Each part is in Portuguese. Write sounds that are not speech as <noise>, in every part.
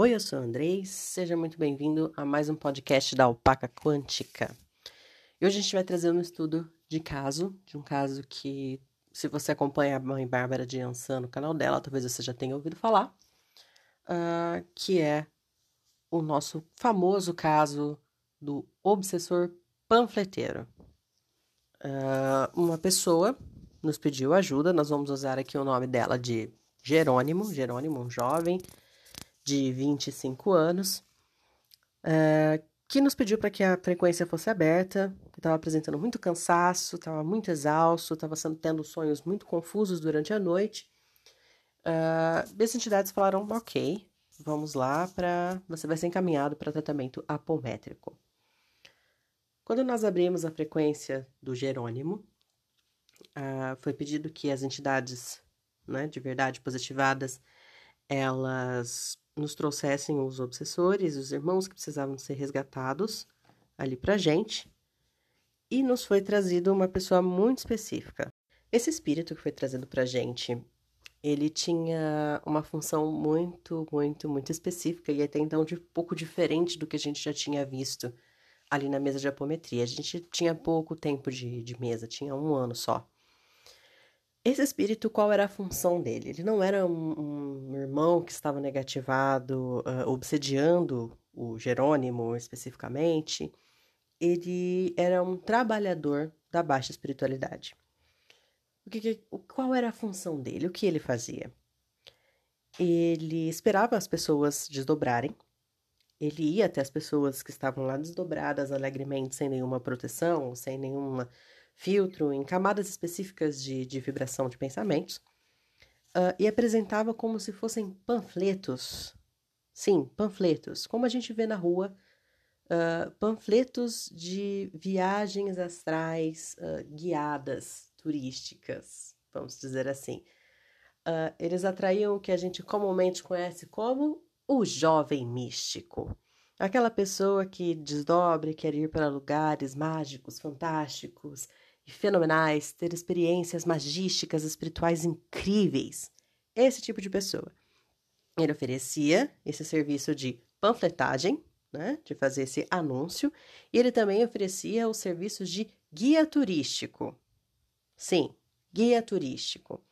Oi, eu sou o Andrei, seja muito bem-vindo a mais um podcast da Alpaca Quântica. E hoje a gente vai trazer um estudo de caso, de um caso que, se você acompanha a mãe Bárbara de Ansan no canal dela, talvez você já tenha ouvido falar, uh, que é o nosso famoso caso do obsessor panfleteiro. Uh, uma pessoa nos pediu ajuda, nós vamos usar aqui o nome dela de Jerônimo, Jerônimo, um jovem de 25 anos, uh, que nos pediu para que a frequência fosse aberta, estava apresentando muito cansaço, estava muito exausto, estava tendo sonhos muito confusos durante a noite. Uh, as entidades falaram, ok, vamos lá, para você vai ser encaminhado para tratamento apométrico. Quando nós abrimos a frequência do Jerônimo, uh, foi pedido que as entidades né, de verdade positivadas, elas nos trouxessem os obsessores, os irmãos que precisavam ser resgatados ali para gente, e nos foi trazido uma pessoa muito específica. Esse espírito que foi trazido para gente, ele tinha uma função muito, muito, muito específica e até então de pouco diferente do que a gente já tinha visto ali na mesa de apometria. A gente tinha pouco tempo de, de mesa, tinha um ano só. Esse espírito, qual era a função dele? Ele não era um, um irmão que estava negativado, uh, obsediando o Jerônimo especificamente. Ele era um trabalhador da baixa espiritualidade. O que, qual era a função dele? O que ele fazia? Ele esperava as pessoas desdobrarem. Ele ia até as pessoas que estavam lá desdobradas alegremente, sem nenhuma proteção, sem nenhuma filtro em camadas específicas de, de vibração de pensamentos uh, e apresentava como se fossem panfletos. Sim, panfletos, como a gente vê na rua, uh, panfletos de viagens astrais uh, guiadas, turísticas, vamos dizer assim. eles atraíam o que a gente comumente conhece como o jovem místico. Aquela pessoa que desdobre, quer ir para lugares mágicos, fantásticos, e fenomenais, ter experiências magísticas, espirituais incríveis. Esse tipo de pessoa. Ele oferecia esse serviço de panfletagem, né, de fazer esse anúncio, e ele também oferecia os serviços de guia turístico. Sim, guia turístico.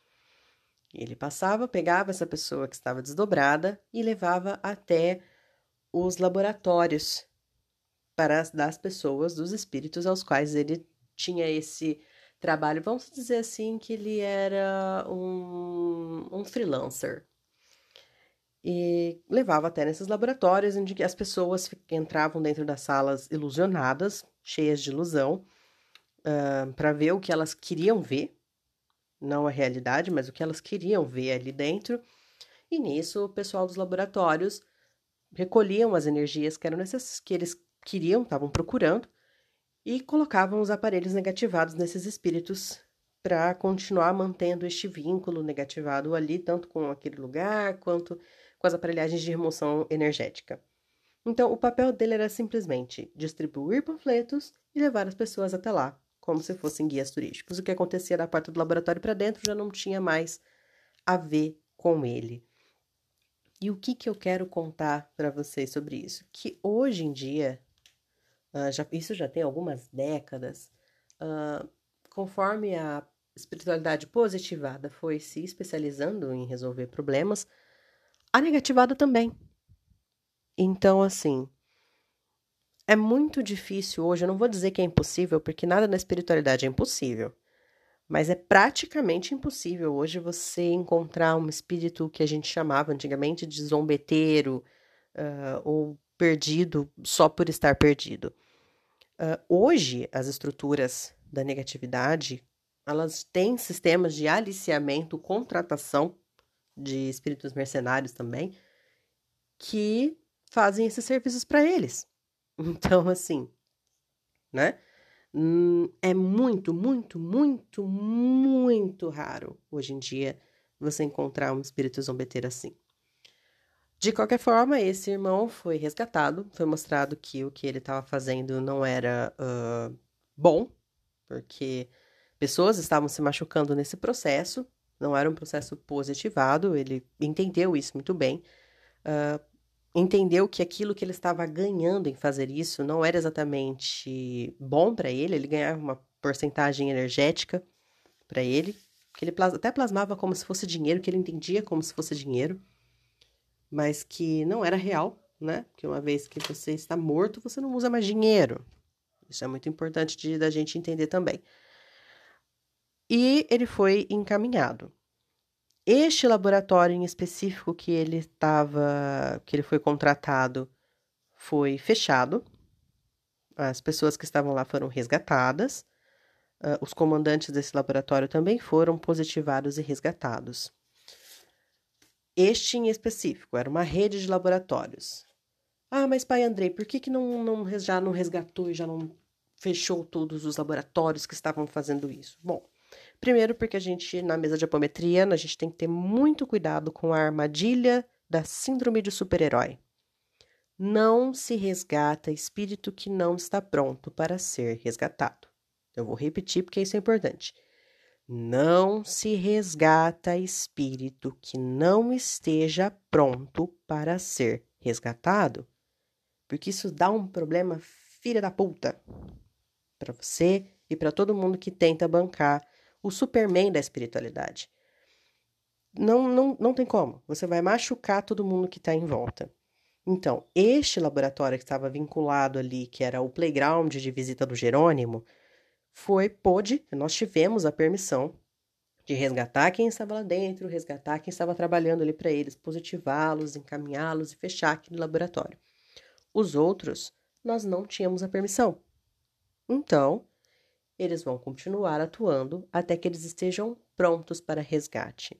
Ele passava, pegava essa pessoa que estava desdobrada e levava até os laboratórios para das pessoas, dos espíritos aos quais ele tinha esse trabalho, vamos dizer assim, que ele era um, um freelancer. E levava até nesses laboratórios onde as pessoas entravam dentro das salas ilusionadas, cheias de ilusão, uh, para ver o que elas queriam ver, não a realidade, mas o que elas queriam ver ali dentro. E nisso, o pessoal dos laboratórios recolhiam as energias que eram necessárias, que eles queriam, estavam procurando, e colocavam os aparelhos negativados nesses espíritos para continuar mantendo este vínculo negativado ali, tanto com aquele lugar quanto com as aparelhagens de remoção energética. Então, o papel dele era simplesmente distribuir panfletos e levar as pessoas até lá, como se fossem guias turísticos. O que acontecia da porta do laboratório para dentro já não tinha mais a ver com ele. E o que, que eu quero contar para vocês sobre isso? Que hoje em dia uh, já, isso já tem algumas décadas, uh, conforme a espiritualidade positivada foi se especializando em resolver problemas, a negativada também. Então, assim, é muito difícil hoje, eu não vou dizer que é impossível, porque nada na espiritualidade é impossível, mas é praticamente impossível hoje você encontrar um espírito que a gente chamava antigamente de zombeteiro uh, ou perdido só por estar perdido. Uh, hoje, as estruturas da negatividade, elas têm sistemas de aliciamento, contratação de espíritos mercenários também, que fazem esses serviços para eles. <laughs> Então, assim, né? Hum, é muito, muito, muito, muito raro hoje em dia você encontrar um espírito zombeteiro assim. De qualquer forma, esse irmão foi resgatado, foi mostrado que o que ele estava fazendo não era uh, bom, porque pessoas estavam se machucando nesse processo, não era um processo positivado, ele entendeu isso muito bem. Uh, entendeu que aquilo que ele estava ganhando em fazer isso não era exatamente bom para ele, ele ganhava uma porcentagem energética para ele, que ele até plasmava como se fosse dinheiro, que ele entendia como se fosse dinheiro, mas que não era real, né? Porque uma vez que você está morto, você não usa mais dinheiro. Isso é muito importante de, da gente entender também. E ele foi encaminhado. Este laboratório em específico que ele estava, que ele foi contratado, foi fechado. As pessoas que estavam lá foram resgatadas. Uh, os comandantes desse laboratório também foram positivados e resgatados. Este em específico era uma rede de laboratórios. Ah, mas pai Andrei, por que, que não, não, já não resgatou e já não fechou todos os laboratórios que estavam fazendo isso? Bom, Primeiro, porque a gente, na mesa de apometria, a gente tem que ter muito cuidado com a armadilha da síndrome de super-herói. Não se resgata espírito que não está pronto para ser resgatado. Eu vou repetir porque isso é importante. Não se resgata espírito que não esteja pronto para ser resgatado. Porque isso dá um problema filha da puta para você e para todo mundo que tenta bancar o Superman da espiritualidade. Não, não, não tem como. Você vai machucar todo mundo que está em volta. Então, este laboratório que estava vinculado ali, que era o playground de visita do Jerônimo, foi, pôde, nós tivemos a permissão de resgatar quem estava lá dentro, resgatar quem estava trabalhando ali para eles, positivá-los, encaminhá-los e fechar aquele laboratório. Os outros, nós não tínhamos a permissão. Então, eles vão continuar atuando até que eles estejam prontos para resgate.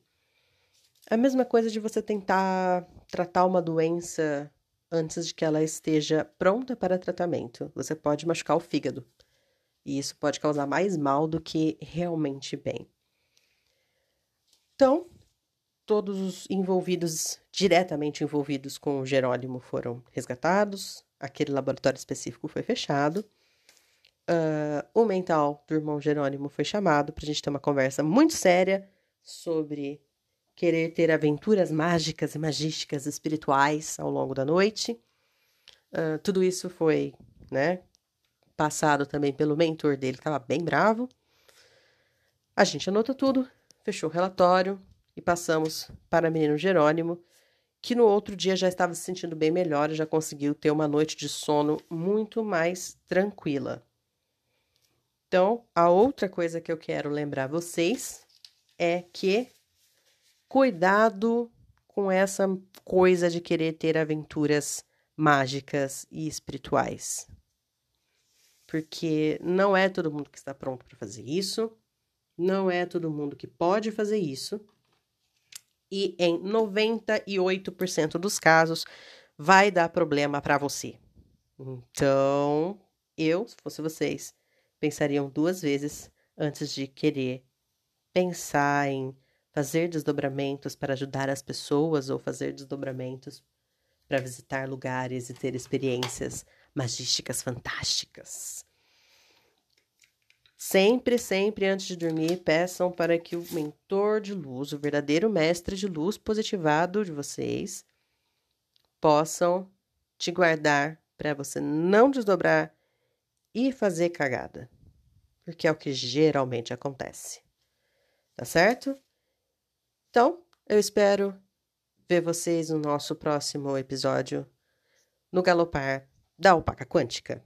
A mesma coisa de você tentar tratar uma doença antes de que ela esteja pronta para tratamento. Você pode machucar o fígado. E isso pode causar mais mal do que realmente bem. Então, todos os envolvidos, diretamente envolvidos com o Jerônimo, foram resgatados. Aquele laboratório específico foi fechado uh, o mental do irmão Jerônimo foi chamado para a gente ter uma conversa muito séria sobre querer ter aventuras mágicas e magísticas espirituais ao longo da noite. Uh, tudo isso foi, né, passado também pelo mentor dele, que estava bem bravo. A gente anotou tudo, fechou o relatório e passamos para o menino Jerônimo, que no outro dia já estava se sentindo bem melhor e já conseguiu ter uma noite de sono muito mais tranquila. Então, a outra coisa que eu quero lembrar vocês é que cuidado com essa coisa de querer ter aventuras mágicas e espirituais. Porque não é todo mundo que está pronto para fazer isso, não é todo mundo que pode fazer isso. E em 98% dos casos vai dar problema para você. Então, eu, se fosse vocês, pensariam duas vezes antes de querer pensar em fazer desdobramentos para ajudar as pessoas ou fazer desdobramentos para visitar lugares e ter experiências magísticas fantásticas. Sempre, sempre antes de dormir, peçam para que o mentor de luz, o verdadeiro mestre de luz positivado de vocês, possam te guardar para você não desdobrar e fazer cagada. Porque é o que geralmente acontece. Tá certo? Então, eu espero ver vocês no nosso próximo episódio no Galopar da Alpaca Quântica.